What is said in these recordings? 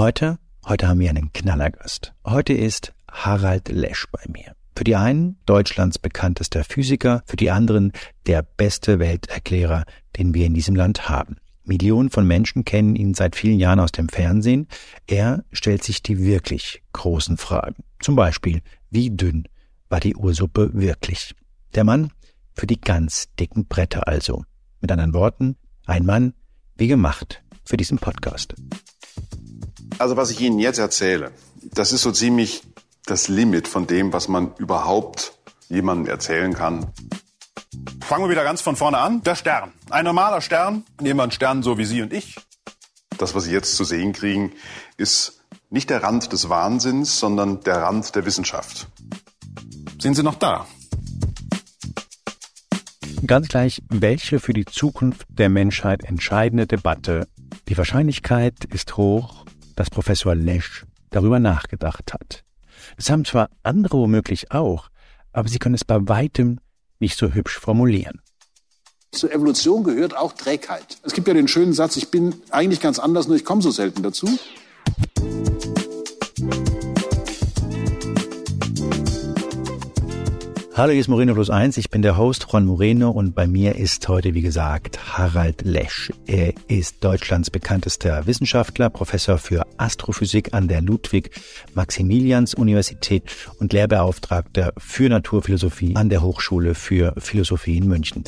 Heute, heute haben wir einen Knallergast. Heute ist Harald Lesch bei mir. Für die einen Deutschlands bekanntester Physiker, für die anderen der beste Welterklärer, den wir in diesem Land haben. Millionen von Menschen kennen ihn seit vielen Jahren aus dem Fernsehen. Er stellt sich die wirklich großen Fragen. Zum Beispiel, wie dünn war die Ursuppe wirklich? Der Mann für die ganz dicken Bretter also. Mit anderen Worten, ein Mann wie gemacht für diesen Podcast. Also was ich Ihnen jetzt erzähle, das ist so ziemlich das Limit von dem, was man überhaupt jemandem erzählen kann. Fangen wir wieder ganz von vorne an. Der Stern. Ein normaler Stern. Nehmen wir einen Stern so wie Sie und ich. Das, was Sie jetzt zu sehen kriegen, ist nicht der Rand des Wahnsinns, sondern der Rand der Wissenschaft. Sind Sie noch da? Ganz gleich, welche für die Zukunft der Menschheit entscheidende Debatte. Die Wahrscheinlichkeit ist hoch, dass Professor Lesch darüber nachgedacht hat. Das haben zwar andere womöglich auch, aber sie können es bei weitem nicht so hübsch formulieren. Zur Evolution gehört auch Trägheit. Es gibt ja den schönen Satz, ich bin eigentlich ganz anders, nur ich komme so selten dazu. Hallo, hier ist Moreno Plus Eins. Ich bin der Host Juan Moreno und bei mir ist heute, wie gesagt, Harald Lesch. Er ist Deutschlands bekanntester Wissenschaftler, Professor für Astrophysik an der Ludwig-Maximilians-Universität und Lehrbeauftragter für Naturphilosophie an der Hochschule für Philosophie in München.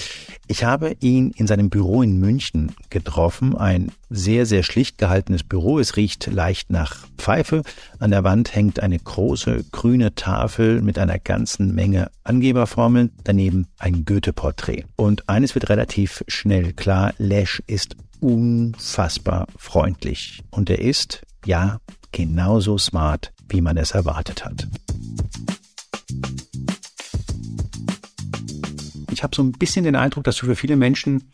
Ich habe ihn in seinem Büro in München getroffen, ein sehr, sehr schlicht gehaltenes Büro. Es riecht leicht nach Pfeife. An der Wand hängt eine große grüne Tafel mit einer ganzen Menge Angeberformeln. Daneben ein Goethe-Porträt. Und eines wird relativ schnell klar. Lesch ist unfassbar freundlich. Und er ist, ja, genauso smart, wie man es erwartet hat. Ich habe so ein bisschen den Eindruck, dass du für viele Menschen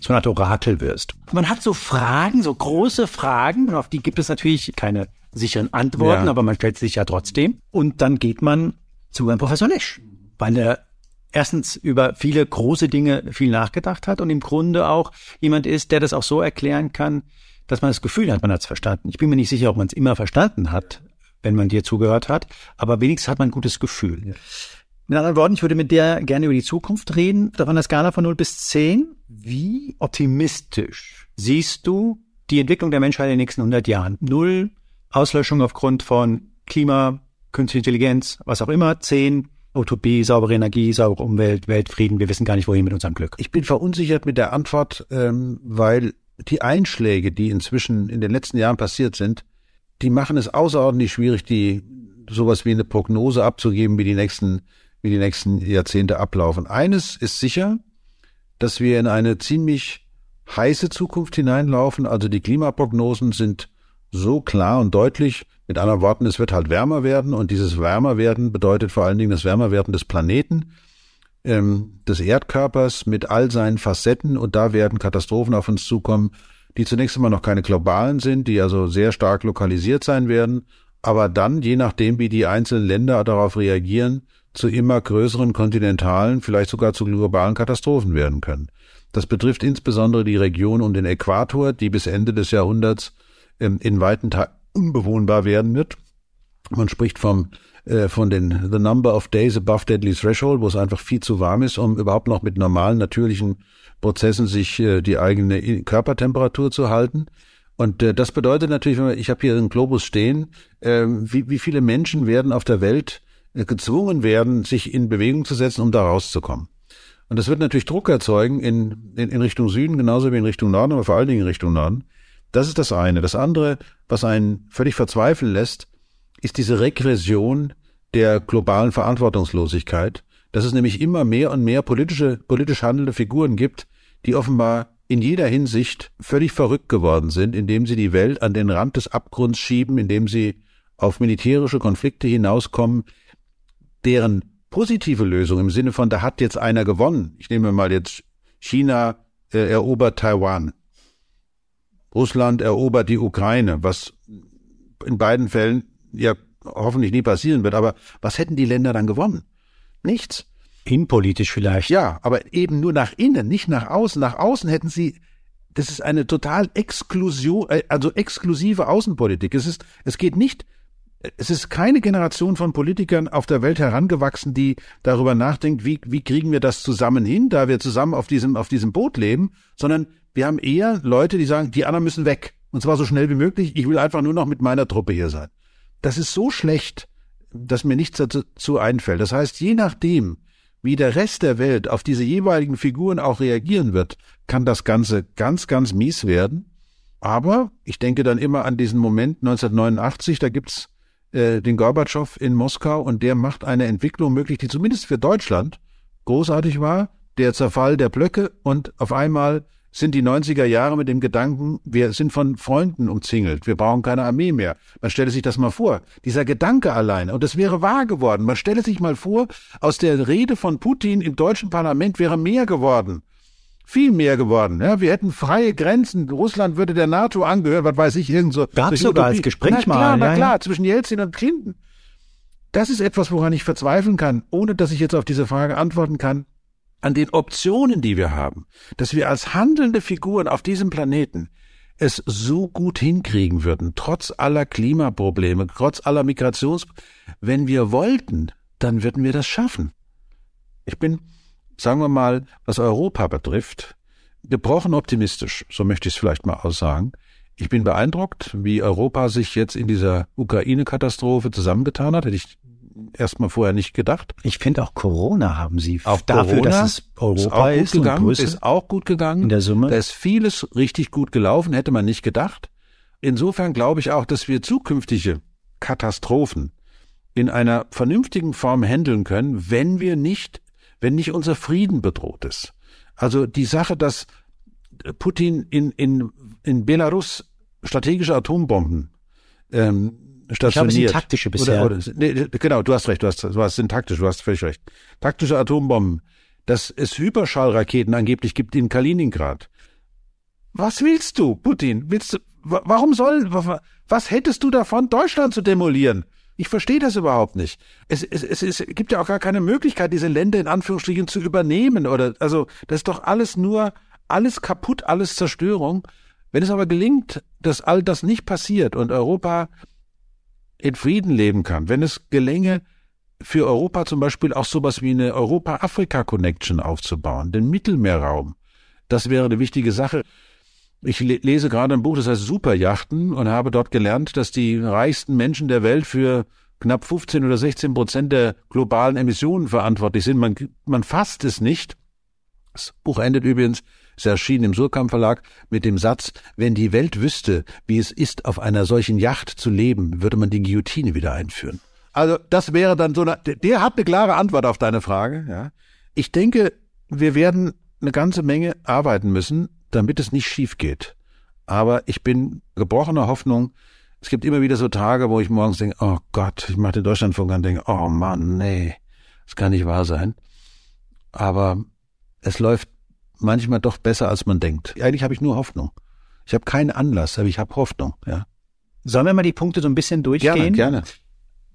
so eine Art Orakel wirst. Man hat so Fragen, so große Fragen, und auf die gibt es natürlich keine sicheren Antworten, ja. aber man stellt sich ja trotzdem. Und dann geht man zu einem Professor Lesch, weil er erstens über viele große Dinge viel nachgedacht hat und im Grunde auch jemand ist, der das auch so erklären kann, dass man das Gefühl hat, man hat es verstanden. Ich bin mir nicht sicher, ob man es immer verstanden hat, wenn man dir zugehört hat, aber wenigstens hat man ein gutes Gefühl. Ja. Mit anderen Worten, ich würde mit dir gerne über die Zukunft reden. Auf einer Skala von 0 bis 10. Wie optimistisch siehst du die Entwicklung der Menschheit in den nächsten 100 Jahren? Null Auslöschung aufgrund von Klima, künstliche Intelligenz, was auch immer. 10 Utopie, saubere Energie, saubere Umwelt, Weltfrieden. Wir wissen gar nicht, wohin mit unserem Glück. Ich bin verunsichert mit der Antwort, ähm, weil die Einschläge, die inzwischen in den letzten Jahren passiert sind, die machen es außerordentlich schwierig, die sowas wie eine Prognose abzugeben, wie die nächsten wie die nächsten Jahrzehnte ablaufen. Eines ist sicher, dass wir in eine ziemlich heiße Zukunft hineinlaufen. Also die Klimaprognosen sind so klar und deutlich. Mit anderen Worten, es wird halt wärmer werden und dieses Wärmerwerden bedeutet vor allen Dingen das Wärmerwerden des Planeten, ähm, des Erdkörpers mit all seinen Facetten und da werden Katastrophen auf uns zukommen, die zunächst einmal noch keine globalen sind, die also sehr stark lokalisiert sein werden, aber dann, je nachdem, wie die einzelnen Länder darauf reagieren, zu immer größeren kontinentalen, vielleicht sogar zu globalen Katastrophen werden können. Das betrifft insbesondere die Region um den Äquator, die bis Ende des Jahrhunderts ähm, in weiten Teilen unbewohnbar werden wird. Man spricht vom äh, von den the number of days above deadly threshold, wo es einfach viel zu warm ist, um überhaupt noch mit normalen natürlichen Prozessen sich äh, die eigene Körpertemperatur zu halten. Und äh, das bedeutet natürlich, ich habe hier einen Globus stehen, äh, wie, wie viele Menschen werden auf der Welt gezwungen werden, sich in Bewegung zu setzen, um da rauszukommen. Und das wird natürlich Druck erzeugen in, in, in Richtung Süden, genauso wie in Richtung Norden, aber vor allen Dingen in Richtung Norden. Das ist das eine. Das andere, was einen völlig verzweifeln lässt, ist diese Regression der globalen Verantwortungslosigkeit, dass es nämlich immer mehr und mehr politische, politisch handelnde Figuren gibt, die offenbar in jeder Hinsicht völlig verrückt geworden sind, indem sie die Welt an den Rand des Abgrunds schieben, indem sie auf militärische Konflikte hinauskommen, deren positive Lösung im Sinne von, da hat jetzt einer gewonnen. Ich nehme mal jetzt China äh, erobert Taiwan. Russland erobert die Ukraine, was in beiden Fällen ja hoffentlich nie passieren wird. Aber was hätten die Länder dann gewonnen? Nichts. Innenpolitisch vielleicht. Ja, aber eben nur nach innen, nicht nach außen. Nach außen hätten sie das ist eine total exklusion, äh, also exklusive Außenpolitik. Es ist, es geht nicht, es ist keine Generation von Politikern auf der Welt herangewachsen, die darüber nachdenkt, wie, wie kriegen wir das zusammen hin, da wir zusammen auf diesem, auf diesem Boot leben, sondern wir haben eher Leute, die sagen, die anderen müssen weg. Und zwar so schnell wie möglich. Ich will einfach nur noch mit meiner Truppe hier sein. Das ist so schlecht, dass mir nichts dazu einfällt. Das heißt, je nachdem, wie der Rest der Welt auf diese jeweiligen Figuren auch reagieren wird, kann das Ganze ganz, ganz mies werden. Aber ich denke dann immer an diesen Moment 1989, da gibt's äh, den Gorbatschow in Moskau und der macht eine Entwicklung möglich, die zumindest für Deutschland großartig war. Der Zerfall der Blöcke und auf einmal sind die 90er Jahre mit dem Gedanken, wir sind von Freunden umzingelt, wir brauchen keine Armee mehr. Man stelle sich das mal vor, dieser Gedanke alleine, und das wäre wahr geworden. Man stelle sich mal vor, aus der Rede von Putin im deutschen Parlament wäre mehr geworden. Viel mehr geworden. Ja, wir hätten freie Grenzen. Russland würde der NATO angehören, was weiß ich, irgend so. Gab sogar als Gespräch na klar, mal. Na klar, ja. zwischen Jelzin und Clinton. Das ist etwas, woran ich verzweifeln kann, ohne dass ich jetzt auf diese Frage antworten kann an den Optionen, die wir haben, dass wir als handelnde Figuren auf diesem Planeten es so gut hinkriegen würden, trotz aller Klimaprobleme, trotz aller Migrations, wenn wir wollten, dann würden wir das schaffen. Ich bin, sagen wir mal, was Europa betrifft, gebrochen optimistisch, so möchte ich es vielleicht mal aussagen. Ich bin beeindruckt, wie Europa sich jetzt in dieser Ukraine-Katastrophe zusammengetan hat. Hätte ich erstmal vorher nicht gedacht. Ich finde auch Corona haben sie auch dafür, Corona dass es Europa ist, ist, gegangen, ist auch gut gegangen. In der Summe. Da ist vieles richtig gut gelaufen, hätte man nicht gedacht. Insofern glaube ich auch, dass wir zukünftige Katastrophen in einer vernünftigen Form handeln können, wenn wir nicht, wenn nicht unser Frieden bedroht ist. Also die Sache, dass Putin in, in, in Belarus strategische Atombomben ähm, stationiert. Ich habe taktische bisher. Oder, oder, nee, genau, du hast recht, du hast, du hast sind taktisch, du hast völlig recht. Taktische Atombomben, dass es Hyperschallraketen angeblich gibt in Kaliningrad. Was willst du, Putin? Willst du, warum soll, was hättest du davon, Deutschland zu demolieren? Ich verstehe das überhaupt nicht. Es, es, es, es gibt ja auch gar keine Möglichkeit, diese Länder in Anführungsstrichen zu übernehmen oder, also, das ist doch alles nur, alles kaputt, alles Zerstörung. Wenn es aber gelingt, dass all das nicht passiert und Europa in Frieden leben kann, wenn es gelänge, für Europa zum Beispiel auch sowas wie eine Europa-Afrika-Connection aufzubauen, den Mittelmeerraum, das wäre eine wichtige Sache. Ich lese gerade ein Buch, das heißt Superjachten und habe dort gelernt, dass die reichsten Menschen der Welt für knapp 15 oder 16 Prozent der globalen Emissionen verantwortlich sind. Man, man fasst es nicht. Das Buch endet übrigens es erschien im Surkamp Verlag mit dem Satz, wenn die Welt wüsste, wie es ist, auf einer solchen Yacht zu leben, würde man die Guillotine wieder einführen. Also das wäre dann so eine, der hat eine klare Antwort auf deine Frage. Ja. Ich denke, wir werden eine ganze Menge arbeiten müssen, damit es nicht schief geht. Aber ich bin gebrochener Hoffnung. Es gibt immer wieder so Tage, wo ich morgens denke, oh Gott, ich mache den Deutschlandfunk an denke, oh Mann, nee, das kann nicht wahr sein. Aber es läuft manchmal doch besser, als man denkt. Eigentlich habe ich nur Hoffnung. Ich habe keinen Anlass, aber ich habe Hoffnung, ja. Sollen wir mal die Punkte so ein bisschen durchgehen? Gerne, gerne.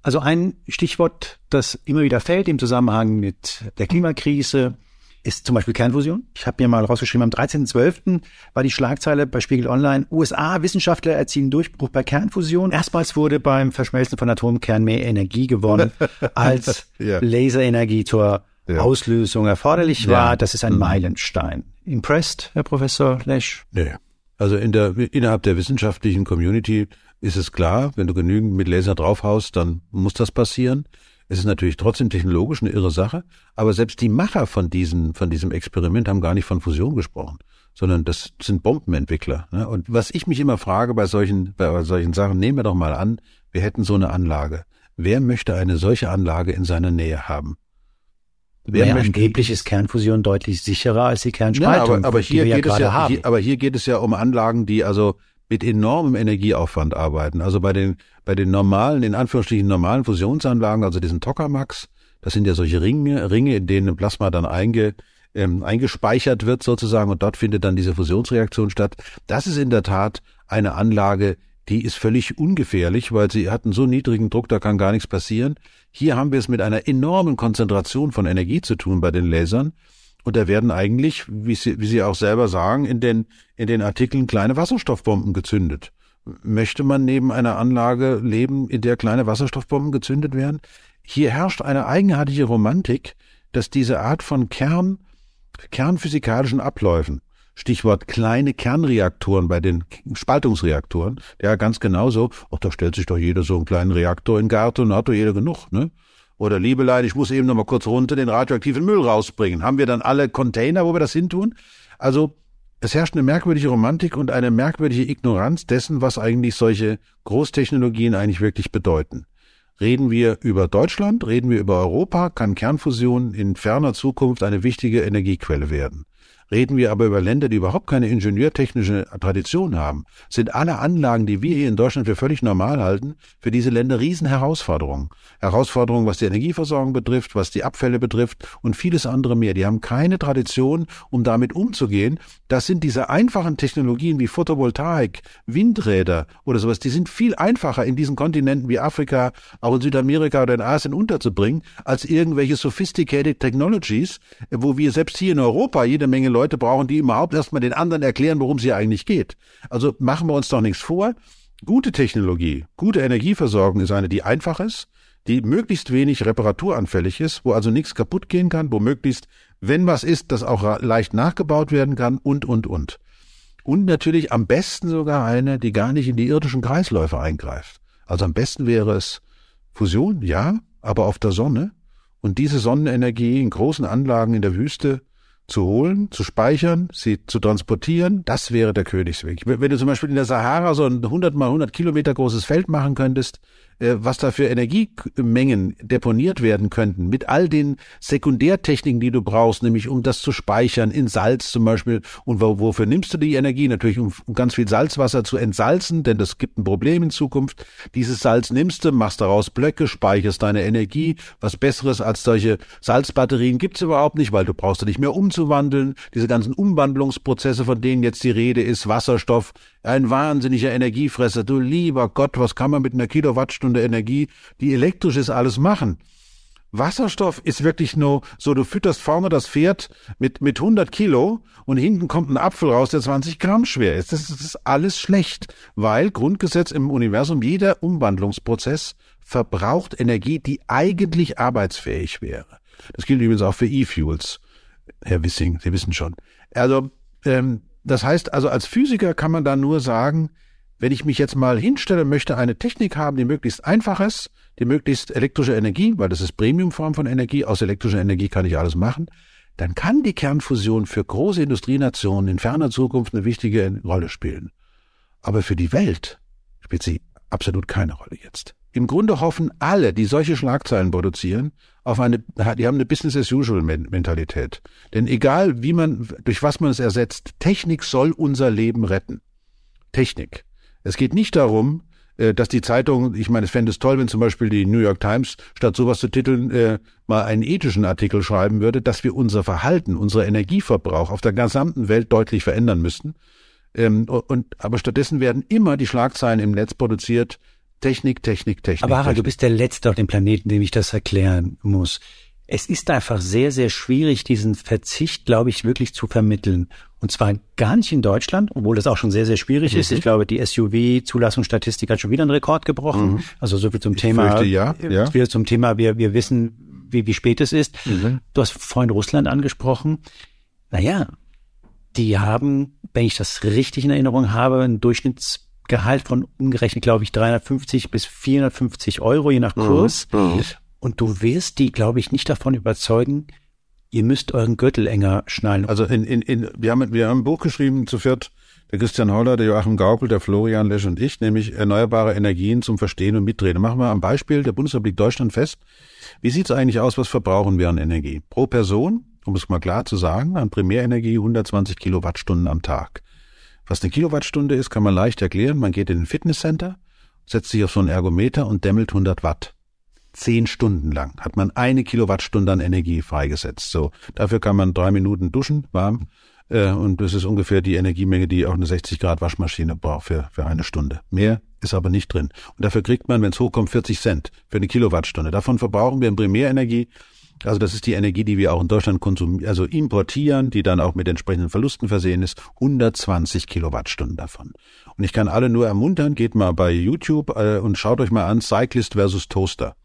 Also ein Stichwort, das immer wieder fällt im Zusammenhang mit der Klimakrise, ist zum Beispiel Kernfusion. Ich habe mir mal rausgeschrieben, am 13.12. war die Schlagzeile bei Spiegel Online, USA-Wissenschaftler erzielen Durchbruch bei Kernfusion. Erstmals wurde beim Verschmelzen von Atomkern mehr Energie gewonnen, als ja. Laserenergie zur ja. Auslösung erforderlich war. Ja. Das ist ein mhm. Meilenstein. Impressed, Herr Professor Lesch? Nee. Also in der, innerhalb der wissenschaftlichen Community ist es klar, wenn du genügend mit Laser draufhaust, dann muss das passieren. Es ist natürlich trotzdem technologisch eine irre Sache, aber selbst die Macher von diesen, von diesem Experiment haben gar nicht von Fusion gesprochen, sondern das sind Bombenentwickler. Ne? Und was ich mich immer frage bei solchen, bei solchen Sachen, nehmen wir doch mal an, wir hätten so eine Anlage. Wer möchte eine solche Anlage in seiner Nähe haben? Wer angeblich ist Kernfusion deutlich sicherer als die Kernspaltung, ja, aber, aber hier geht ja es ja, hier, aber hier geht es ja um Anlagen, die also mit enormem Energieaufwand arbeiten. Also bei den bei den normalen, in Anführungsstrichen normalen Fusionsanlagen, also diesen Tokamaks, das sind ja solche Ringe, Ringe, in denen Plasma dann einge, ähm, eingespeichert wird sozusagen und dort findet dann diese Fusionsreaktion statt. Das ist in der Tat eine Anlage, die ist völlig ungefährlich, weil sie hat einen so niedrigen Druck, da kann gar nichts passieren. Hier haben wir es mit einer enormen Konzentration von Energie zu tun bei den Lasern. Und da werden eigentlich, wie Sie, wie Sie auch selber sagen, in den, in den Artikeln kleine Wasserstoffbomben gezündet. Möchte man neben einer Anlage leben, in der kleine Wasserstoffbomben gezündet werden? Hier herrscht eine eigenartige Romantik, dass diese Art von Kern, kernphysikalischen Abläufen, Stichwort kleine Kernreaktoren bei den Spaltungsreaktoren, ja ganz genauso, ach, da stellt sich doch jeder so einen kleinen Reaktor in den Garten und hat doch jeder genug, ne? Oder Liebelein, ich muss eben noch mal kurz runter den radioaktiven Müll rausbringen. Haben wir dann alle Container, wo wir das hintun? Also es herrscht eine merkwürdige Romantik und eine merkwürdige Ignoranz dessen, was eigentlich solche Großtechnologien eigentlich wirklich bedeuten. Reden wir über Deutschland, reden wir über Europa, kann Kernfusion in ferner Zukunft eine wichtige Energiequelle werden. Reden wir aber über Länder, die überhaupt keine ingenieurtechnische Tradition haben, sind alle Anlagen, die wir hier in Deutschland für völlig normal halten, für diese Länder Riesenherausforderungen. Herausforderungen, was die Energieversorgung betrifft, was die Abfälle betrifft und vieles andere mehr. Die haben keine Tradition, um damit umzugehen. Das sind diese einfachen Technologien wie Photovoltaik, Windräder oder sowas, die sind viel einfacher in diesen Kontinenten wie Afrika, auch in Südamerika oder in Asien unterzubringen, als irgendwelche sophisticated technologies, wo wir selbst hier in Europa jede Menge Leute Leute brauchen, die überhaupt erstmal den anderen erklären, worum es hier eigentlich geht. Also machen wir uns doch nichts vor. Gute Technologie, gute Energieversorgung ist eine, die einfach ist, die möglichst wenig reparaturanfällig ist, wo also nichts kaputt gehen kann, wo möglichst, wenn was ist, das auch leicht nachgebaut werden kann und, und, und. Und natürlich am besten sogar eine, die gar nicht in die irdischen Kreisläufe eingreift. Also am besten wäre es Fusion, ja, aber auf der Sonne. Und diese Sonnenenergie in großen Anlagen in der Wüste zu holen, zu speichern, sie zu transportieren, das wäre der Königsweg. Wenn du zum Beispiel in der Sahara so ein 100 mal 100 Kilometer großes Feld machen könntest, was da für Energiemengen deponiert werden könnten, mit all den Sekundärtechniken, die du brauchst, nämlich um das zu speichern, in Salz zum Beispiel. Und wofür nimmst du die Energie? Natürlich, um, um ganz viel Salzwasser zu entsalzen, denn das gibt ein Problem in Zukunft. Dieses Salz nimmst du, machst daraus Blöcke, speicherst deine Energie. Was Besseres als solche Salzbatterien gibt's überhaupt nicht, weil du brauchst du nicht mehr umzuwandeln. Diese ganzen Umwandlungsprozesse, von denen jetzt die Rede ist, Wasserstoff, ein wahnsinniger Energiefresser. Du lieber Gott, was kann man mit einer Kilowattstunde Energie, die elektrisch ist, alles machen? Wasserstoff ist wirklich nur so, du fütterst vorne das Pferd mit, mit 100 Kilo und hinten kommt ein Apfel raus, der 20 Gramm schwer ist. Das, das ist alles schlecht, weil Grundgesetz im Universum, jeder Umwandlungsprozess verbraucht Energie, die eigentlich arbeitsfähig wäre. Das gilt übrigens auch für E-Fuels. Herr Wissing, Sie wissen schon. Also, ähm, das heißt also, als Physiker kann man da nur sagen, wenn ich mich jetzt mal hinstelle, möchte eine Technik haben, die möglichst einfach ist, die möglichst elektrische Energie, weil das ist Premiumform von Energie, aus elektrischer Energie kann ich alles machen, dann kann die Kernfusion für große Industrienationen in ferner Zukunft eine wichtige Rolle spielen. Aber für die Welt spielt sie absolut keine Rolle jetzt. Im Grunde hoffen alle, die solche Schlagzeilen produzieren, auf eine, die haben eine Business as usual Mentalität. Denn egal wie man, durch was man es ersetzt, Technik soll unser Leben retten. Technik. Es geht nicht darum, äh, dass die Zeitung, ich meine, es fände es toll, wenn zum Beispiel die New York Times statt sowas zu titeln äh, mal einen ethischen Artikel schreiben würde, dass wir unser Verhalten, unser Energieverbrauch auf der gesamten Welt deutlich verändern müssten. Ähm, und aber stattdessen werden immer die Schlagzeilen im Netz produziert, Technik, Technik, Technik. Aber Harald, du bist der Letzte auf dem Planeten, dem ich das erklären muss. Es ist einfach sehr, sehr schwierig, diesen Verzicht, glaube ich, wirklich zu vermitteln. Und zwar gar nicht in Deutschland, obwohl das auch schon sehr, sehr schwierig mhm. ist. Ich glaube, die SUV-Zulassungsstatistik hat schon wieder einen Rekord gebrochen. Mhm. Also so viel zum ich Thema. Fürchte, ja, ja. Wieder zum Thema, wir, wir wissen, wie, wie spät es ist. Mhm. Du hast vorhin Russland angesprochen. Naja, die haben, wenn ich das richtig in Erinnerung habe, einen Durchschnitts Gehalt von umgerechnet, glaube ich, 350 bis 450 Euro, je nach mhm. Kurs. Mhm. Und du wirst die, glaube ich, nicht davon überzeugen, ihr müsst euren Gürtel enger schnallen. Also in, in, in, wir, haben, wir haben ein Buch geschrieben zu viert, der Christian Holler, der Joachim Gaukel, der Florian Lesch und ich, nämlich erneuerbare Energien zum Verstehen und Mitreden. Machen wir am Beispiel der Bundesrepublik Deutschland fest. Wie sieht es eigentlich aus, was verbrauchen wir an Energie? Pro Person, um es mal klar zu sagen, an Primärenergie 120 Kilowattstunden am Tag. Was eine Kilowattstunde ist, kann man leicht erklären. Man geht in ein Fitnesscenter, setzt sich auf so einen Ergometer und dämmelt 100 Watt. Zehn Stunden lang hat man eine Kilowattstunde an Energie freigesetzt. So, dafür kann man drei Minuten duschen, warm, äh, und das ist ungefähr die Energiemenge, die auch eine 60 Grad Waschmaschine braucht für, für eine Stunde. Mehr ist aber nicht drin. Und dafür kriegt man, wenn es hochkommt, 40 Cent für eine Kilowattstunde. Davon verbrauchen wir in Primärenergie Also das ist die Energie, die wir auch in Deutschland konsumieren, also importieren, die dann auch mit entsprechenden Verlusten versehen ist. 120 Kilowattstunden davon. Und ich kann alle nur ermuntern, geht mal bei YouTube äh, und schaut euch mal an, Cyclist versus Toaster.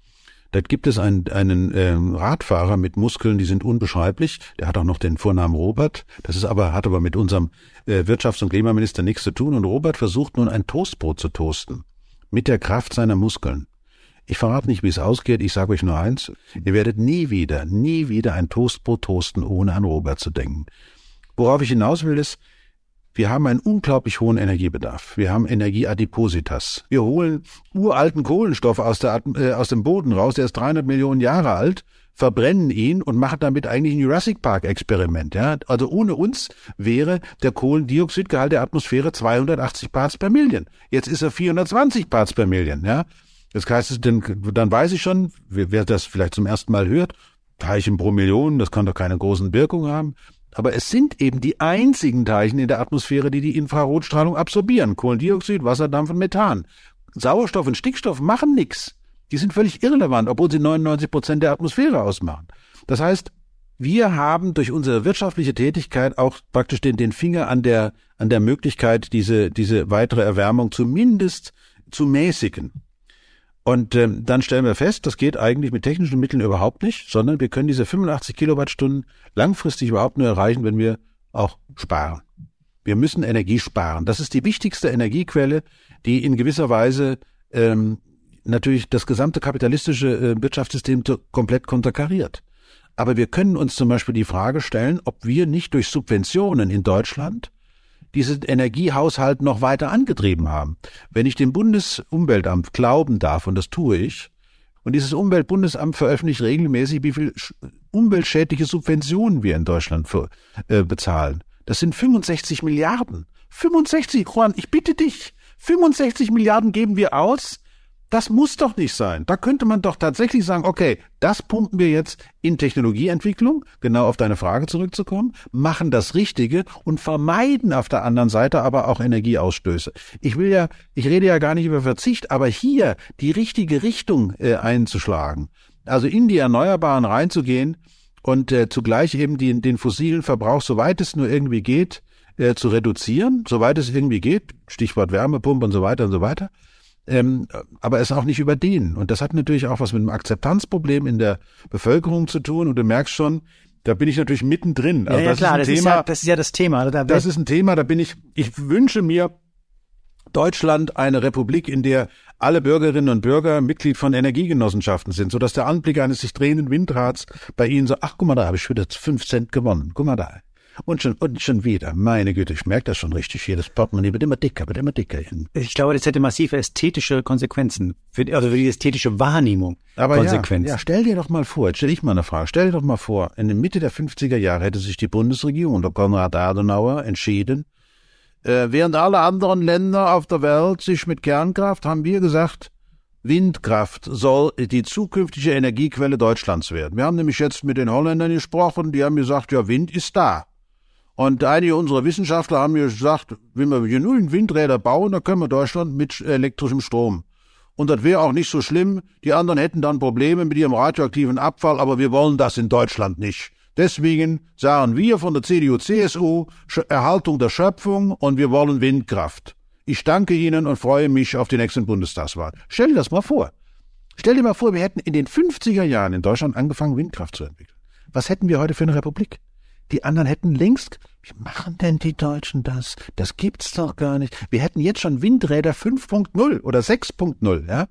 Da gibt es einen, einen äh, Radfahrer mit Muskeln, die sind unbeschreiblich. Der hat auch noch den Vornamen Robert. Das ist aber, hat aber mit unserem äh, Wirtschafts- und Klimaminister nichts zu tun. Und Robert versucht nun ein Toastbrot zu toasten. Mit der Kraft seiner Muskeln. Ich verrate nicht, wie es ausgeht. Ich sage euch nur eins. Ihr werdet nie wieder, nie wieder ein Toastbrot toasten, ohne an Robert zu denken. Worauf ich hinaus will, ist, wir haben einen unglaublich hohen Energiebedarf. Wir haben Energieadipositas. Wir holen uralten Kohlenstoff aus, der, äh, aus dem Boden raus, der ist 300 Millionen Jahre alt, verbrennen ihn und machen damit eigentlich ein Jurassic Park Experiment. Ja? Also ohne uns wäre der Kohlendioxidgehalt der Atmosphäre 280 Parts per Million. Jetzt ist er 420 Parts per Million. Ja? Das heißt, dann, dann weiß ich schon, wer das vielleicht zum ersten Mal hört, Teilchen pro Million, das kann doch keine großen Wirkungen haben. Aber es sind eben die einzigen Teilchen in der Atmosphäre, die die Infrarotstrahlung absorbieren. Kohlendioxid, Wasserdampf und Methan. Sauerstoff und Stickstoff machen nichts. Die sind völlig irrelevant, obwohl sie 99 Prozent der Atmosphäre ausmachen. Das heißt, wir haben durch unsere wirtschaftliche Tätigkeit auch praktisch den, den Finger an der, an der Möglichkeit, diese, diese weitere Erwärmung zumindest zu mäßigen. Und ähm, dann stellen wir fest, das geht eigentlich mit technischen Mitteln überhaupt nicht, sondern wir können diese 85 Kilowattstunden langfristig überhaupt nur erreichen, wenn wir auch sparen. Wir müssen Energie sparen. Das ist die wichtigste Energiequelle, die in gewisser Weise ähm, natürlich das gesamte kapitalistische äh, Wirtschaftssystem komplett konterkariert. Aber wir können uns zum Beispiel die Frage stellen, ob wir nicht durch Subventionen in Deutschland diesen Energiehaushalt noch weiter angetrieben haben. Wenn ich dem Bundesumweltamt glauben darf, und das tue ich, und dieses Umweltbundesamt veröffentlicht regelmäßig, wie viel umweltschädliche Subventionen wir in Deutschland für, äh, bezahlen. Das sind 65 Milliarden. 65, Juan, ich bitte dich. 65 Milliarden geben wir aus das muss doch nicht sein. Da könnte man doch tatsächlich sagen, okay, das pumpen wir jetzt in Technologieentwicklung, genau auf deine Frage zurückzukommen, machen das Richtige und vermeiden auf der anderen Seite aber auch Energieausstöße. Ich will ja, ich rede ja gar nicht über Verzicht, aber hier die richtige Richtung äh, einzuschlagen. Also in die Erneuerbaren reinzugehen und äh, zugleich eben die, den fossilen Verbrauch, soweit es nur irgendwie geht, äh, zu reduzieren, soweit es irgendwie geht, Stichwort Wärmepumpe und so weiter und so weiter ähm, aber es auch nicht über den. Und das hat natürlich auch was mit einem Akzeptanzproblem in der Bevölkerung zu tun. Und du merkst schon, da bin ich natürlich mittendrin. Also ja, ja das klar, ist das, Thema, ist ja, das ist ja das Thema. Da das ist ein Thema, da bin ich, ich wünsche mir Deutschland eine Republik, in der alle Bürgerinnen und Bürger Mitglied von Energiegenossenschaften sind, sodass der Anblick eines sich drehenden Windrads bei ihnen so, ach guck mal, da habe ich wieder fünf Cent gewonnen. Guck mal da. Und schon, und schon wieder. Meine Güte, ich merke das schon richtig. Hier das Portemonnaie wird immer dicker, wird immer dicker. Ich glaube, das hätte massive ästhetische Konsequenzen. Für, also für die ästhetische Wahrnehmung. Aber Konsequenzen. Ja, ja, stell dir doch mal vor, jetzt stell ich mal eine Frage. Stell dir doch mal vor, in der Mitte der 50er Jahre hätte sich die Bundesregierung unter Konrad Adenauer entschieden, äh, während alle anderen Länder auf der Welt sich mit Kernkraft, haben wir gesagt, Windkraft soll die zukünftige Energiequelle Deutschlands werden. Wir haben nämlich jetzt mit den Holländern gesprochen, die haben gesagt, ja, Wind ist da. Und einige unserer Wissenschaftler haben mir gesagt, wenn wir genügend Windräder bauen, dann können wir Deutschland mit elektrischem Strom. Und das wäre auch nicht so schlimm. Die anderen hätten dann Probleme mit ihrem radioaktiven Abfall, aber wir wollen das in Deutschland nicht. Deswegen sagen wir von der CDU-CSU Erhaltung der Schöpfung und wir wollen Windkraft. Ich danke Ihnen und freue mich auf die nächsten Bundestagswahl. Stell dir das mal vor. Stell dir mal vor, wir hätten in den 50er Jahren in Deutschland angefangen, Windkraft zu entwickeln. Was hätten wir heute für eine Republik? Die anderen hätten längst, wie machen denn die Deutschen das? Das gibt's doch gar nicht. Wir hätten jetzt schon Windräder 5.0 oder 6.0, ja?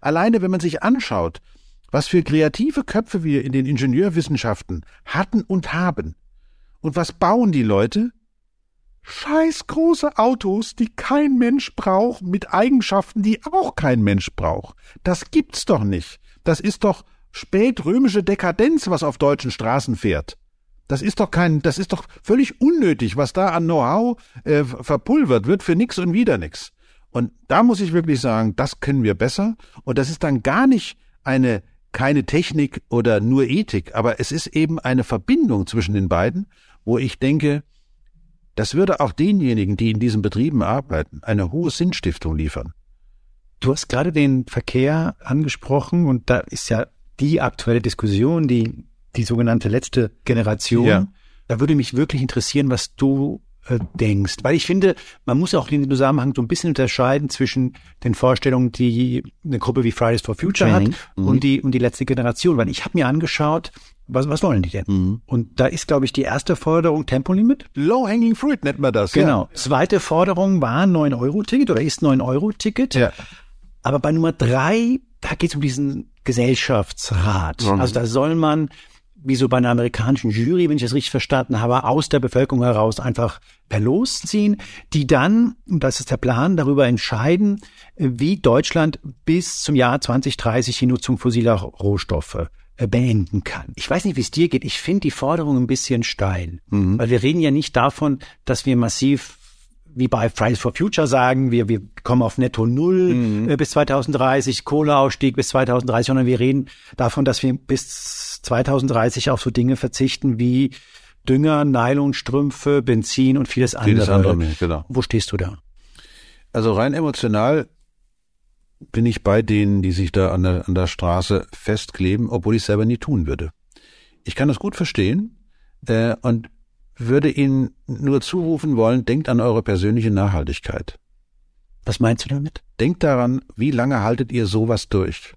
Alleine, wenn man sich anschaut, was für kreative Köpfe wir in den Ingenieurwissenschaften hatten und haben. Und was bauen die Leute? Scheiß große Autos, die kein Mensch braucht, mit Eigenschaften, die auch kein Mensch braucht. Das gibt's doch nicht. Das ist doch spätrömische Dekadenz, was auf deutschen Straßen fährt. Das ist doch kein, das ist doch völlig unnötig, was da an Know-how äh, verpulvert wird für nix und wieder nix. Und da muss ich wirklich sagen, das können wir besser. Und das ist dann gar nicht eine keine Technik oder nur Ethik, aber es ist eben eine Verbindung zwischen den beiden, wo ich denke, das würde auch denjenigen, die in diesen Betrieben arbeiten, eine hohe Sinnstiftung liefern. Du hast gerade den Verkehr angesprochen und da ist ja die aktuelle Diskussion, die die sogenannte letzte Generation. Ja. Da würde mich wirklich interessieren, was du äh, denkst. Weil ich finde, man muss auch in dem Zusammenhang so ein bisschen unterscheiden zwischen den Vorstellungen, die eine Gruppe wie Fridays for Future Training. hat mhm. und die und die letzte Generation. Weil ich habe mir angeschaut, was, was wollen die denn? Mhm. Und da ist, glaube ich, die erste Forderung Tempolimit. Low-hanging fruit nennt man das. Genau. Ja. Zweite Forderung war 9-Euro-Ticket oder ist 9-Euro-Ticket. Ja. Aber bei Nummer drei, da geht es um diesen Gesellschaftsrat. Mhm. Also da soll man wie so bei einer amerikanischen Jury, wenn ich das richtig verstanden habe, aus der Bevölkerung heraus einfach per Los ziehen, die dann, und das ist der Plan, darüber entscheiden, wie Deutschland bis zum Jahr 2030 die Nutzung fossiler Rohstoffe äh, beenden kann. Ich weiß nicht, wie es dir geht. Ich finde die Forderung ein bisschen steil, mhm. weil wir reden ja nicht davon, dass wir massiv wie bei Fridays for Future sagen, wir, wir kommen auf Netto Null mhm. äh, bis 2030, Kohleausstieg bis 2030, sondern wir reden davon, dass wir bis 2030 auf so Dinge verzichten wie Dünger, Nylonstrümpfe, Benzin und vieles andere. Vieles andere mehr, genau. Wo stehst du da? Also rein emotional bin ich bei denen, die sich da an der, an der Straße festkleben, obwohl ich es selber nie tun würde. Ich kann das gut verstehen äh, und würde Ihnen nur zurufen wollen, denkt an eure persönliche Nachhaltigkeit. Was meinst du damit? Denkt daran, wie lange haltet ihr sowas durch?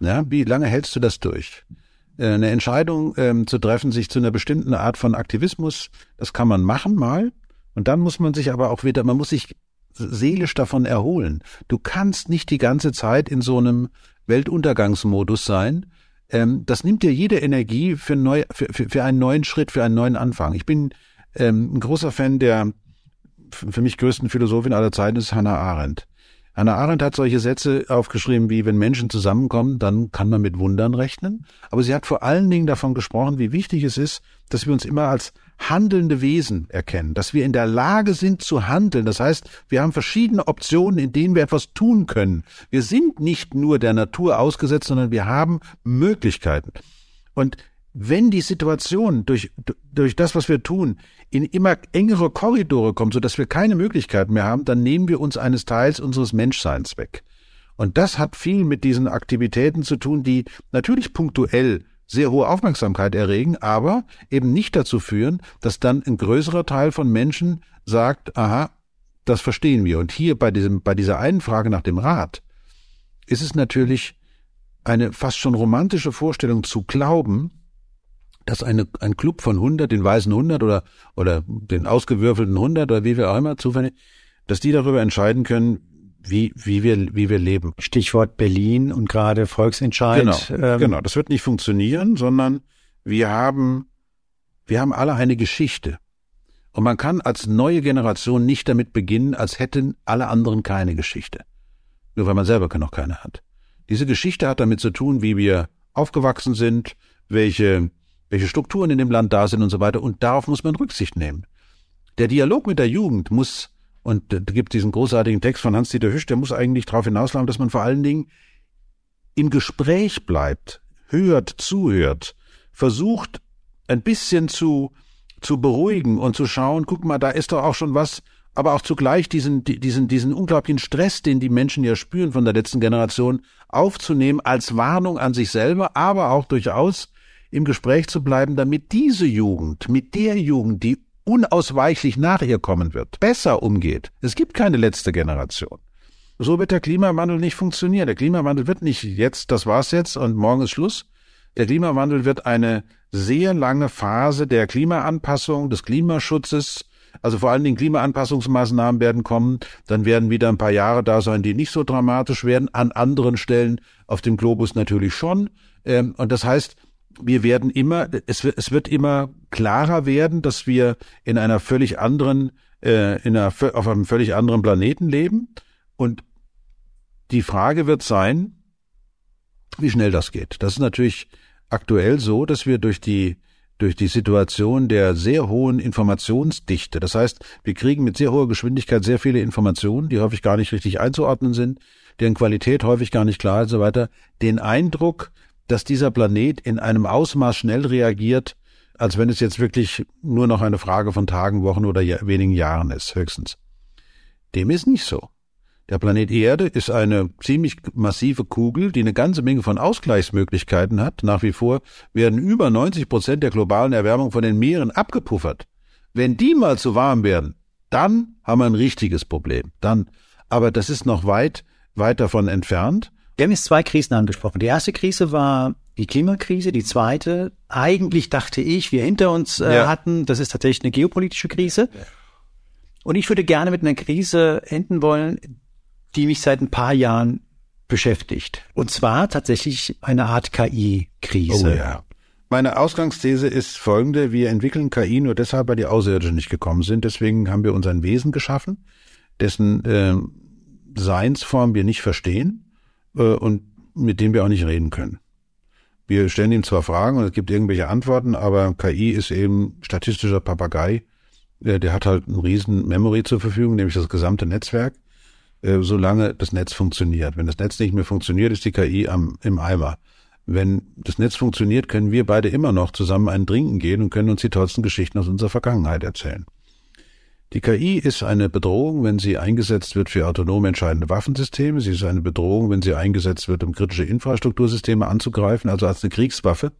Ja, wie lange hältst du das durch? Äh, eine Entscheidung ähm, zu treffen, sich zu einer bestimmten Art von Aktivismus, das kann man machen mal. Und dann muss man sich aber auch wieder, man muss sich seelisch davon erholen. Du kannst nicht die ganze Zeit in so einem Weltuntergangsmodus sein, ähm, das nimmt dir jede Energie für, neu, für, für, für einen neuen Schritt, für einen neuen Anfang. Ich bin ähm, ein großer Fan der für mich größten Philosophin aller Zeiten ist Hannah Arendt. Hannah Arendt hat solche Sätze aufgeschrieben wie, wenn Menschen zusammenkommen, dann kann man mit Wundern rechnen. Aber sie hat vor allen Dingen davon gesprochen, wie wichtig es ist, dass wir uns immer als handelnde Wesen erkennen, dass wir in der Lage sind zu handeln. Das heißt, wir haben verschiedene Optionen, in denen wir etwas tun können. Wir sind nicht nur der Natur ausgesetzt, sondern wir haben Möglichkeiten. Und wenn die Situation durch, durch das, was wir tun, in immer engere Korridore kommt, so dass wir keine Möglichkeiten mehr haben, dann nehmen wir uns eines Teils unseres Menschseins weg. Und das hat viel mit diesen Aktivitäten zu tun, die natürlich punktuell sehr hohe Aufmerksamkeit erregen, aber eben nicht dazu führen, dass dann ein größerer Teil von Menschen sagt, aha, das verstehen wir. Und hier bei diesem, bei dieser einen Frage nach dem Rat ist es natürlich eine fast schon romantische Vorstellung zu glauben, dass eine, ein Club von 100, den weißen 100 oder, oder den ausgewürfelten 100 oder wie wir auch immer zufällig, dass die darüber entscheiden können, wie, wie wir, wie wir leben. Stichwort Berlin und gerade Volksentscheid. Genau, ähm. genau. Das wird nicht funktionieren, sondern wir haben, wir haben alle eine Geschichte. Und man kann als neue Generation nicht damit beginnen, als hätten alle anderen keine Geschichte. Nur weil man selber noch keine hat. Diese Geschichte hat damit zu tun, wie wir aufgewachsen sind, welche welche Strukturen in dem Land da sind und so weiter. Und darauf muss man Rücksicht nehmen. Der Dialog mit der Jugend muss, und da gibt diesen großartigen Text von Hans-Dieter Hüsch, der muss eigentlich darauf hinauslaufen, dass man vor allen Dingen im Gespräch bleibt, hört, zuhört, versucht ein bisschen zu, zu beruhigen und zu schauen, guck mal, da ist doch auch schon was, aber auch zugleich diesen, diesen, diesen unglaublichen Stress, den die Menschen ja spüren von der letzten Generation, aufzunehmen als Warnung an sich selber, aber auch durchaus im Gespräch zu bleiben, damit diese Jugend mit der Jugend, die unausweichlich nach ihr kommen wird, besser umgeht. Es gibt keine letzte Generation. So wird der Klimawandel nicht funktionieren. Der Klimawandel wird nicht jetzt, das war's jetzt und morgen ist Schluss. Der Klimawandel wird eine sehr lange Phase der Klimaanpassung, des Klimaschutzes, also vor allen Dingen Klimaanpassungsmaßnahmen werden kommen. Dann werden wieder ein paar Jahre da sein, die nicht so dramatisch werden. An anderen Stellen auf dem Globus natürlich schon. Ähm, und das heißt, wir werden immer, es wird, es wird immer klarer werden, dass wir in einer völlig anderen, äh, in einer, auf einem völlig anderen Planeten leben. Und die Frage wird sein, wie schnell das geht. Das ist natürlich aktuell so, dass wir durch die durch die Situation der sehr hohen Informationsdichte, das heißt, wir kriegen mit sehr hoher Geschwindigkeit sehr viele Informationen, die häufig gar nicht richtig einzuordnen sind, deren Qualität häufig gar nicht klar und so weiter, den Eindruck, dass dieser Planet in einem Ausmaß schnell reagiert, als wenn es jetzt wirklich nur noch eine Frage von Tagen, Wochen oder wenigen Jahren ist, höchstens. Dem ist nicht so. Der Planet Erde ist eine ziemlich massive Kugel, die eine ganze Menge von Ausgleichsmöglichkeiten hat. Nach wie vor werden über 90 Prozent der globalen Erwärmung von den Meeren abgepuffert. Wenn die mal zu warm werden, dann haben wir ein richtiges Problem. Dann, aber das ist noch weit, weit davon entfernt. Wir haben jetzt zwei Krisen angesprochen. Die erste Krise war die Klimakrise, die zweite, eigentlich dachte ich, wir hinter uns äh, ja. hatten, das ist tatsächlich eine geopolitische Krise. Und ich würde gerne mit einer Krise enden wollen, die mich seit ein paar Jahren beschäftigt. Und zwar tatsächlich eine Art KI-Krise. Oh ja. Meine Ausgangsthese ist folgende. Wir entwickeln KI nur deshalb, weil die Außerirdischen nicht gekommen sind. Deswegen haben wir uns ein Wesen geschaffen, dessen äh, Seinsform wir nicht verstehen äh, und mit dem wir auch nicht reden können. Wir stellen ihm zwar Fragen und es gibt irgendwelche Antworten, aber KI ist eben statistischer Papagei. Der, der hat halt einen riesen Memory zur Verfügung, nämlich das gesamte Netzwerk. Äh, solange das Netz funktioniert. Wenn das Netz nicht mehr funktioniert, ist die KI am, im Eimer. Wenn das Netz funktioniert, können wir beide immer noch zusammen einen Trinken gehen und können uns die tollsten Geschichten aus unserer Vergangenheit erzählen. Die KI ist eine Bedrohung, wenn sie eingesetzt wird für autonom entscheidende Waffensysteme. Sie ist eine Bedrohung, wenn sie eingesetzt wird, um kritische Infrastruktursysteme anzugreifen, also als eine Kriegswaffe.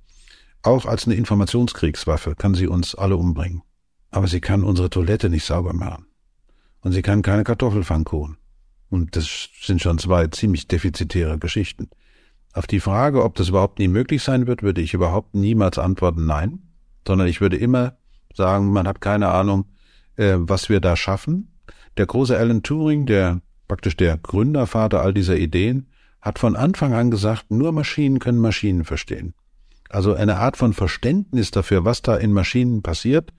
Auch als eine Informationskriegswaffe kann sie uns alle umbringen. Aber sie kann unsere Toilette nicht sauber machen. Und sie kann keine Kartoffelfangkuchen. Und das sind schon zwei ziemlich defizitäre Geschichten. Auf die Frage, ob das überhaupt nie möglich sein wird, würde ich überhaupt niemals antworten nein, sondern ich würde immer sagen, man hat keine Ahnung, äh, was wir da schaffen. Der große Alan Turing, der praktisch der Gründervater all dieser Ideen, hat von Anfang an gesagt, nur Maschinen können Maschinen verstehen. Also eine Art von Verständnis dafür, was da in Maschinen passiert,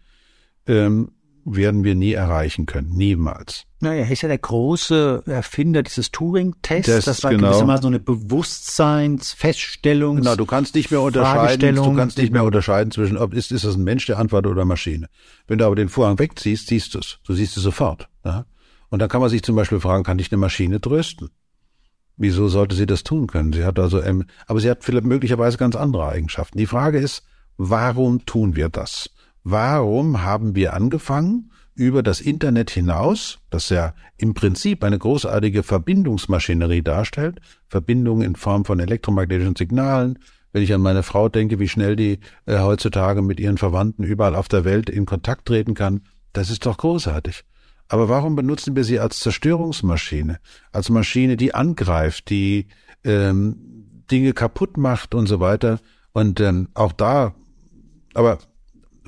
ähm, werden wir nie erreichen können. Niemals. Naja, er ist ja der große Erfinder dieses Turing-Tests. Das, das war genau. gewissermaßen so eine Bewusstseinsfeststellung. Genau, du kannst nicht mehr unterscheiden, du kannst nicht mehr unterscheiden zwischen, ob ist, ist das ein Mensch, der antwortet oder Maschine. Wenn du aber den Vorhang wegziehst, siehst du es. Du siehst es sofort. Ja? Und dann kann man sich zum Beispiel fragen, kann ich eine Maschine trösten? Wieso sollte sie das tun können? Sie hat also, ähm, aber sie hat vielleicht möglicherweise ganz andere Eigenschaften. Die Frage ist, warum tun wir das? Warum haben wir angefangen, über das Internet hinaus, das ja im Prinzip eine großartige Verbindungsmaschinerie darstellt, Verbindungen in Form von elektromagnetischen Signalen, wenn ich an meine Frau denke, wie schnell die äh, heutzutage mit ihren Verwandten überall auf der Welt in Kontakt treten kann, das ist doch großartig. Aber warum benutzen wir sie als Zerstörungsmaschine, als Maschine, die angreift, die ähm, Dinge kaputt macht und so weiter? Und ähm, auch da, aber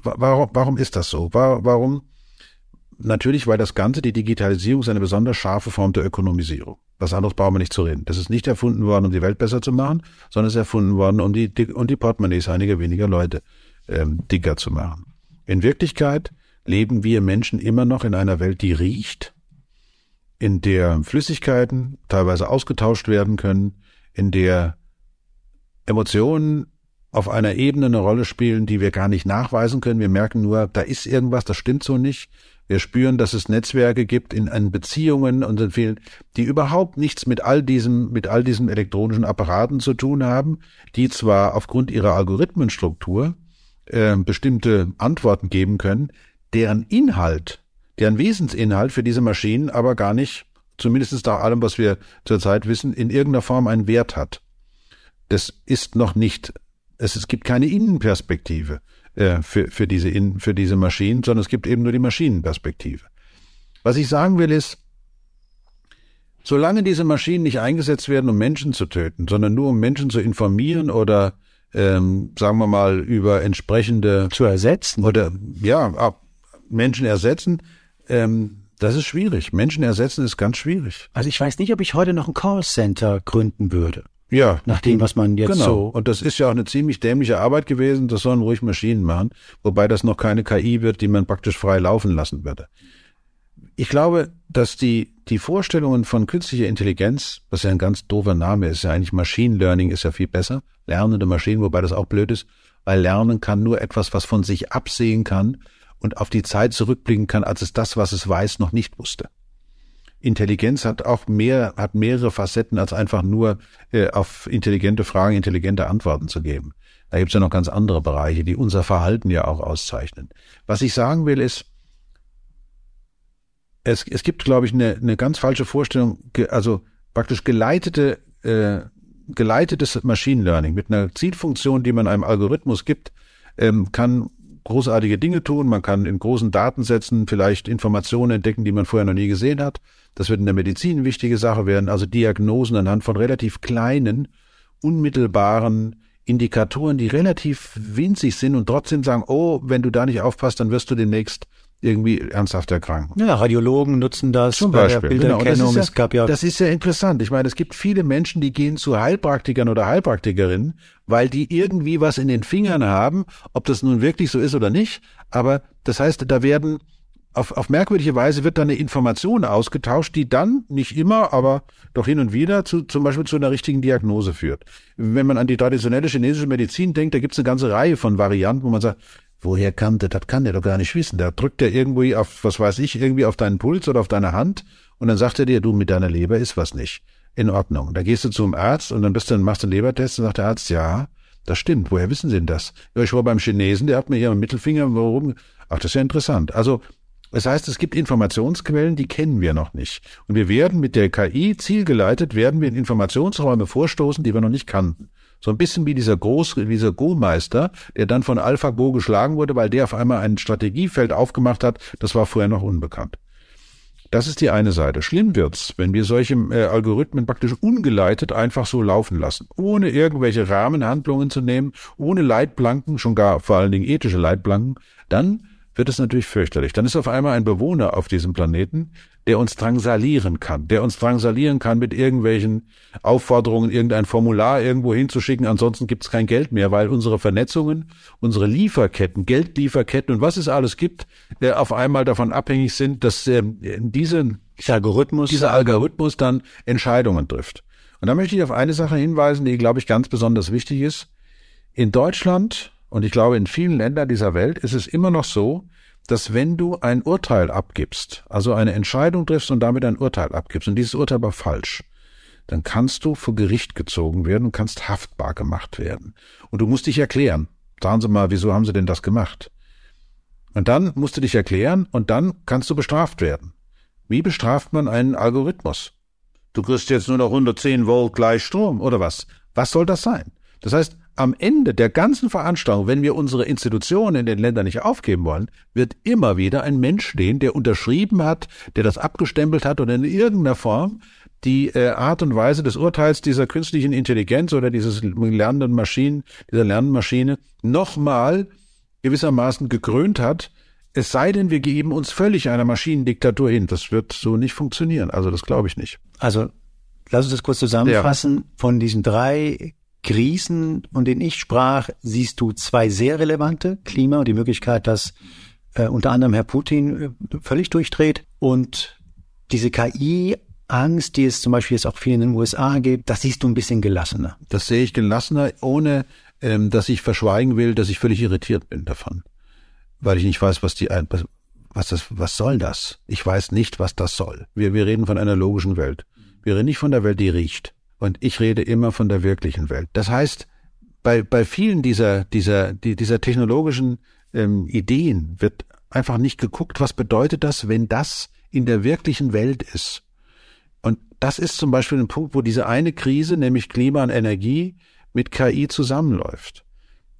warum, warum ist das so? Warum Natürlich, weil das Ganze, die Digitalisierung, ist eine besonders scharfe Form der Ökonomisierung. Was anderes brauchen wir nicht zu reden. Das ist nicht erfunden worden, um die Welt besser zu machen, sondern es ist erfunden worden, um die, um die Portemonnaies einiger weniger Leute ähm, dicker zu machen. In Wirklichkeit leben wir Menschen immer noch in einer Welt, die riecht, in der Flüssigkeiten teilweise ausgetauscht werden können, in der Emotionen auf einer Ebene eine Rolle spielen, die wir gar nicht nachweisen können. Wir merken nur, da ist irgendwas, das stimmt so nicht. Wir spüren, dass es Netzwerke gibt in, in Beziehungen und in vielen, die überhaupt nichts mit all diesem, mit all diesen elektronischen Apparaten zu tun haben, die zwar aufgrund ihrer Algorithmenstruktur äh, bestimmte Antworten geben können, deren Inhalt, deren Wesensinhalt für diese Maschinen aber gar nicht, zumindest nach allem, was wir zurzeit wissen, in irgendeiner Form einen Wert hat. Das ist noch nicht, es, es gibt keine Innenperspektive äh, für, für, diese in, für diese Maschinen, sondern es gibt eben nur die Maschinenperspektive. Was ich sagen will ist, solange diese Maschinen nicht eingesetzt werden, um Menschen zu töten, sondern nur um Menschen zu informieren oder ähm, sagen wir mal über entsprechende zu ersetzen oder ja Menschen ersetzen, ähm, das ist schwierig. Menschen ersetzen ist ganz schwierig. Also ich weiß nicht, ob ich heute noch ein Callcenter gründen würde. Ja. Nach dem, was man jetzt genau. so. Und das ist ja auch eine ziemlich dämliche Arbeit gewesen. Das sollen ruhig Maschinen machen. Wobei das noch keine KI wird, die man praktisch frei laufen lassen würde. Ich glaube, dass die, die Vorstellungen von künstlicher Intelligenz, was ja ein ganz doofer Name ist, ja eigentlich Machine Learning ist ja viel besser. Lernende Maschinen, wobei das auch blöd ist, weil Lernen kann nur etwas, was von sich absehen kann und auf die Zeit zurückblicken kann, als es das, was es weiß, noch nicht wusste. Intelligenz hat auch mehr, hat mehrere Facetten, als einfach nur äh, auf intelligente Fragen intelligente Antworten zu geben. Da gibt's ja noch ganz andere Bereiche, die unser Verhalten ja auch auszeichnen. Was ich sagen will ist, es, es gibt, glaube ich, eine, eine ganz falsche Vorstellung, also praktisch geleitete, äh, geleitetes Machine Learning mit einer Zielfunktion, die man einem Algorithmus gibt, ähm, kann großartige Dinge tun. Man kann in großen Datensätzen vielleicht Informationen entdecken, die man vorher noch nie gesehen hat. Das wird in der Medizin wichtige Sache werden. Also Diagnosen anhand von relativ kleinen, unmittelbaren Indikatoren, die relativ winzig sind und trotzdem sagen, oh, wenn du da nicht aufpasst, dann wirst du demnächst irgendwie ernsthaft erkranken. Ja, Radiologen nutzen das Zum bei Beispiel. der Bilderkennung. Genau. Ja, es ja das ist ja interessant. Ich meine, es gibt viele Menschen, die gehen zu Heilpraktikern oder Heilpraktikerinnen, weil die irgendwie was in den Fingern haben, ob das nun wirklich so ist oder nicht. Aber das heißt, da werden auf, auf merkwürdige Weise wird dann eine Information ausgetauscht, die dann nicht immer, aber doch hin und wieder zu, zum Beispiel zu einer richtigen Diagnose führt. Wenn man an die traditionelle chinesische Medizin denkt, da gibt es eine ganze Reihe von Varianten, wo man sagt, woher kann der, das kann der doch gar nicht wissen. Da drückt er irgendwie auf, was weiß ich, irgendwie auf deinen Puls oder auf deine Hand und dann sagt er dir, du mit deiner Leber ist was nicht. In Ordnung. Da gehst du zum Arzt und dann bist du, machst du einen Lebertest und sagt der Arzt, ja, das stimmt. Woher wissen Sie denn das? Ja, ich war beim Chinesen, der hat mir hier einen Mittelfinger, warum? Ach, das ist ja interessant. Also, das heißt, es gibt Informationsquellen, die kennen wir noch nicht. Und wir werden mit der KI zielgeleitet, werden wir in Informationsräume vorstoßen, die wir noch nicht kannten. So ein bisschen wie dieser Groß, dieser Go-Meister, der dann von AlphaGo geschlagen wurde, weil der auf einmal ein Strategiefeld aufgemacht hat, das war vorher noch unbekannt. Das ist die eine Seite. Schlimm wird's, wenn wir solche äh, Algorithmen praktisch ungeleitet einfach so laufen lassen, ohne irgendwelche Rahmenhandlungen zu nehmen, ohne Leitplanken, schon gar vor allen Dingen ethische Leitplanken, dann wird es natürlich fürchterlich. Dann ist auf einmal ein Bewohner auf diesem Planeten, der uns drangsalieren kann, der uns drangsalieren kann mit irgendwelchen Aufforderungen, irgendein Formular irgendwo hinzuschicken, ansonsten gibt es kein Geld mehr, weil unsere Vernetzungen, unsere Lieferketten, Geldlieferketten und was es alles gibt, äh, auf einmal davon abhängig sind, dass äh, diese, dieser Algorithmus, dieser Algorithmus dann Entscheidungen trifft. Und da möchte ich auf eine Sache hinweisen, die, glaube ich, ganz besonders wichtig ist. In Deutschland und ich glaube, in vielen Ländern dieser Welt ist es immer noch so, dass wenn du ein Urteil abgibst, also eine Entscheidung triffst und damit ein Urteil abgibst, und dieses Urteil war falsch, dann kannst du vor Gericht gezogen werden und kannst haftbar gemacht werden. Und du musst dich erklären. Sagen Sie mal, wieso haben Sie denn das gemacht? Und dann musst du dich erklären und dann kannst du bestraft werden. Wie bestraft man einen Algorithmus? Du kriegst jetzt nur noch 110 Volt gleich Strom oder was? Was soll das sein? Das heißt, am Ende der ganzen Veranstaltung, wenn wir unsere Institutionen in den Ländern nicht aufgeben wollen, wird immer wieder ein Mensch stehen, der unterschrieben hat, der das abgestempelt hat und in irgendeiner Form die äh, Art und Weise des Urteils dieser künstlichen Intelligenz oder dieses lernenden Maschinen, dieser Lernmaschine nochmal gewissermaßen gekrönt hat. Es sei denn, wir geben uns völlig einer Maschinendiktatur hin. Das wird so nicht funktionieren. Also das glaube ich nicht. Also lass uns das kurz zusammenfassen. Ja. Von diesen drei Krisen, von denen ich sprach, siehst du zwei sehr relevante. Klima und die Möglichkeit, dass äh, unter anderem Herr Putin äh, völlig durchdreht und diese KI Angst, die es zum Beispiel jetzt auch viel in den USA gibt, das siehst du ein bisschen gelassener. Das sehe ich gelassener, ohne ähm, dass ich verschweigen will, dass ich völlig irritiert bin davon. Weil ich nicht weiß, was die was, was das, was soll das? Ich weiß nicht, was das soll. Wir, wir reden von einer logischen Welt. Wir reden nicht von der Welt, die riecht. Und ich rede immer von der wirklichen Welt. Das heißt, bei, bei vielen dieser, dieser, die, dieser technologischen ähm, Ideen wird einfach nicht geguckt, was bedeutet das, wenn das in der wirklichen Welt ist. Und das ist zum Beispiel ein Punkt, wo diese eine Krise, nämlich Klima und Energie, mit KI zusammenläuft.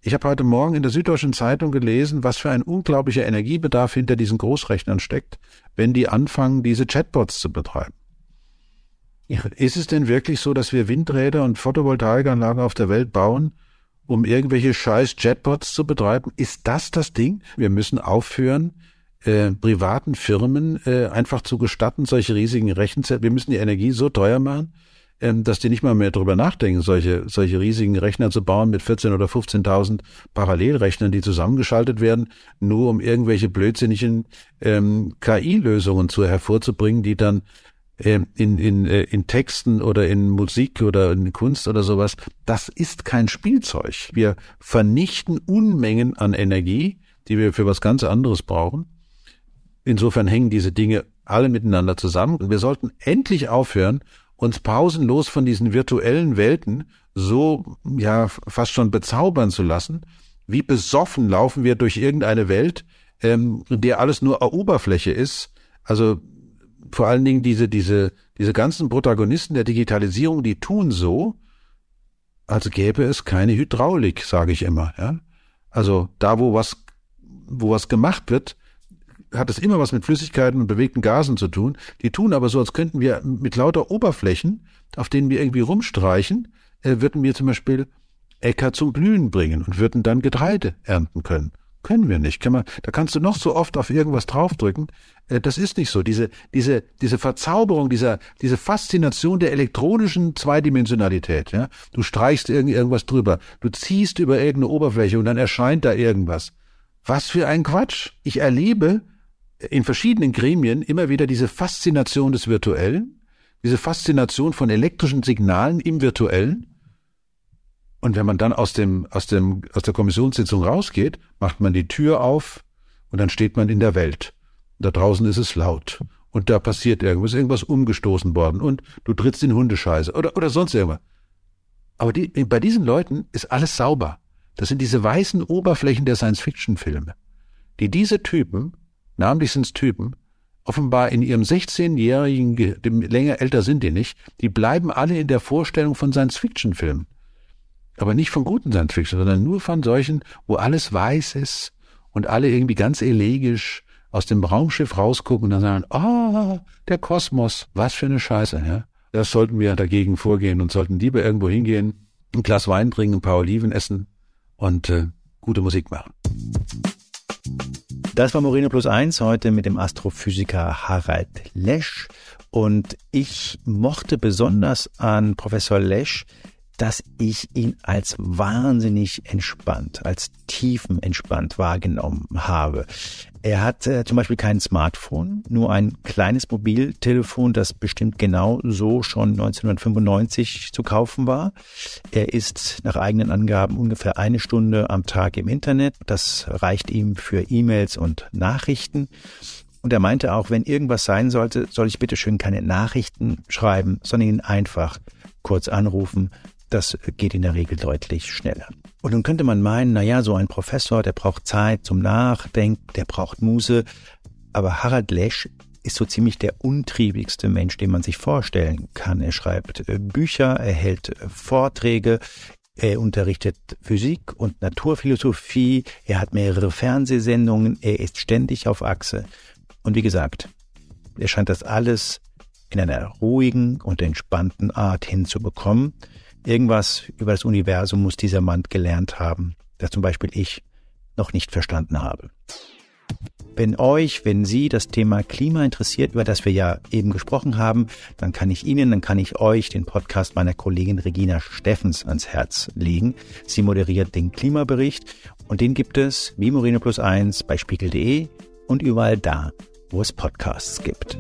Ich habe heute Morgen in der Süddeutschen Zeitung gelesen, was für ein unglaublicher Energiebedarf hinter diesen Großrechnern steckt, wenn die anfangen, diese Chatbots zu betreiben. Ist es denn wirklich so, dass wir Windräder und Photovoltaikanlagen auf der Welt bauen, um irgendwelche scheiß Jetbots zu betreiben? Ist das das Ding? Wir müssen aufhören, äh, privaten Firmen äh, einfach zu gestatten, solche riesigen Rechenzentren. Wir müssen die Energie so teuer machen, ähm, dass die nicht mal mehr drüber nachdenken, solche, solche riesigen Rechner zu bauen mit 14.000 oder 15.000 Parallelrechnern, die zusammengeschaltet werden, nur um irgendwelche blödsinnigen ähm, KI-Lösungen zu hervorzubringen, die dann in, in, äh, in Texten oder in Musik oder in Kunst oder sowas, das ist kein Spielzeug. Wir vernichten Unmengen an Energie, die wir für was ganz anderes brauchen. Insofern hängen diese Dinge alle miteinander zusammen. Wir sollten endlich aufhören, uns pausenlos von diesen virtuellen Welten so, ja, fast schon bezaubern zu lassen. Wie besoffen laufen wir durch irgendeine Welt, ähm, der alles nur Oberfläche ist. Also vor allen Dingen diese, diese, diese ganzen Protagonisten der Digitalisierung, die tun so, als gäbe es keine Hydraulik, sage ich immer. Ja? Also da, wo was, wo was gemacht wird, hat es immer was mit Flüssigkeiten und bewegten Gasen zu tun. Die tun aber so, als könnten wir mit lauter Oberflächen, auf denen wir irgendwie rumstreichen, äh, würden wir zum Beispiel Äcker zum Blühen bringen und würden dann Getreide ernten können. Können wir nicht. Kann man, da kannst du noch so oft auf irgendwas draufdrücken. Äh, das ist nicht so. Diese, diese, diese Verzauberung, dieser, diese Faszination der elektronischen Zweidimensionalität, ja. Du streichst irgend, irgendwas drüber. Du ziehst über irgendeine Oberfläche und dann erscheint da irgendwas. Was für ein Quatsch. Ich erlebe in verschiedenen Gremien immer wieder diese Faszination des Virtuellen, diese Faszination von elektrischen Signalen im Virtuellen und wenn man dann aus dem, aus dem, aus der Kommissionssitzung rausgeht, macht man die Tür auf und dann steht man in der Welt. Da draußen ist es laut. Und da passiert irgendwas, irgendwas umgestoßen worden und du trittst in Hundescheiße oder, oder sonst irgendwas. Aber die, bei diesen Leuten ist alles sauber. Das sind diese weißen Oberflächen der Science-Fiction-Filme, die diese Typen, namentlich sind es Typen, offenbar in ihrem 16-jährigen, dem länger älter sind die nicht, die bleiben alle in der Vorstellung von Science-Fiction-Filmen. Aber nicht von guten Science Fiction, sondern nur von solchen, wo alles weiß ist und alle irgendwie ganz elegisch aus dem Raumschiff rausgucken und dann sagen, oh, der Kosmos, was für eine Scheiße, ja. Das sollten wir dagegen vorgehen und sollten lieber irgendwo hingehen, ein Glas Wein trinken, ein paar Oliven essen und äh, gute Musik machen. Das war Moreno Plus Eins heute mit dem Astrophysiker Harald Lesch. Und ich mochte besonders an Professor Lesch dass ich ihn als wahnsinnig entspannt, als tiefenentspannt wahrgenommen habe. Er hat äh, zum Beispiel kein Smartphone, nur ein kleines Mobiltelefon, das bestimmt genau so schon 1995 zu kaufen war. Er ist nach eigenen Angaben ungefähr eine Stunde am Tag im Internet. Das reicht ihm für E-Mails und Nachrichten. Und er meinte auch, wenn irgendwas sein sollte, soll ich bitte schön keine Nachrichten schreiben, sondern ihn einfach kurz anrufen, das geht in der Regel deutlich schneller. Und nun könnte man meinen, na ja, so ein Professor, der braucht Zeit zum Nachdenken, der braucht Muse. Aber Harald Lesch ist so ziemlich der untriebigste Mensch, den man sich vorstellen kann. Er schreibt äh, Bücher, er hält äh, Vorträge, er unterrichtet Physik und Naturphilosophie, er hat mehrere Fernsehsendungen, er ist ständig auf Achse. Und wie gesagt, er scheint das alles in einer ruhigen und entspannten Art hinzubekommen. Irgendwas über das Universum muss dieser Mann gelernt haben, das zum Beispiel ich noch nicht verstanden habe. Wenn euch, wenn Sie das Thema Klima interessiert, über das wir ja eben gesprochen haben, dann kann ich Ihnen, dann kann ich euch den Podcast meiner Kollegin Regina Steffens ans Herz legen. Sie moderiert den Klimabericht und den gibt es wie Moreno Plus eins bei spiegel.de und überall da, wo es Podcasts gibt.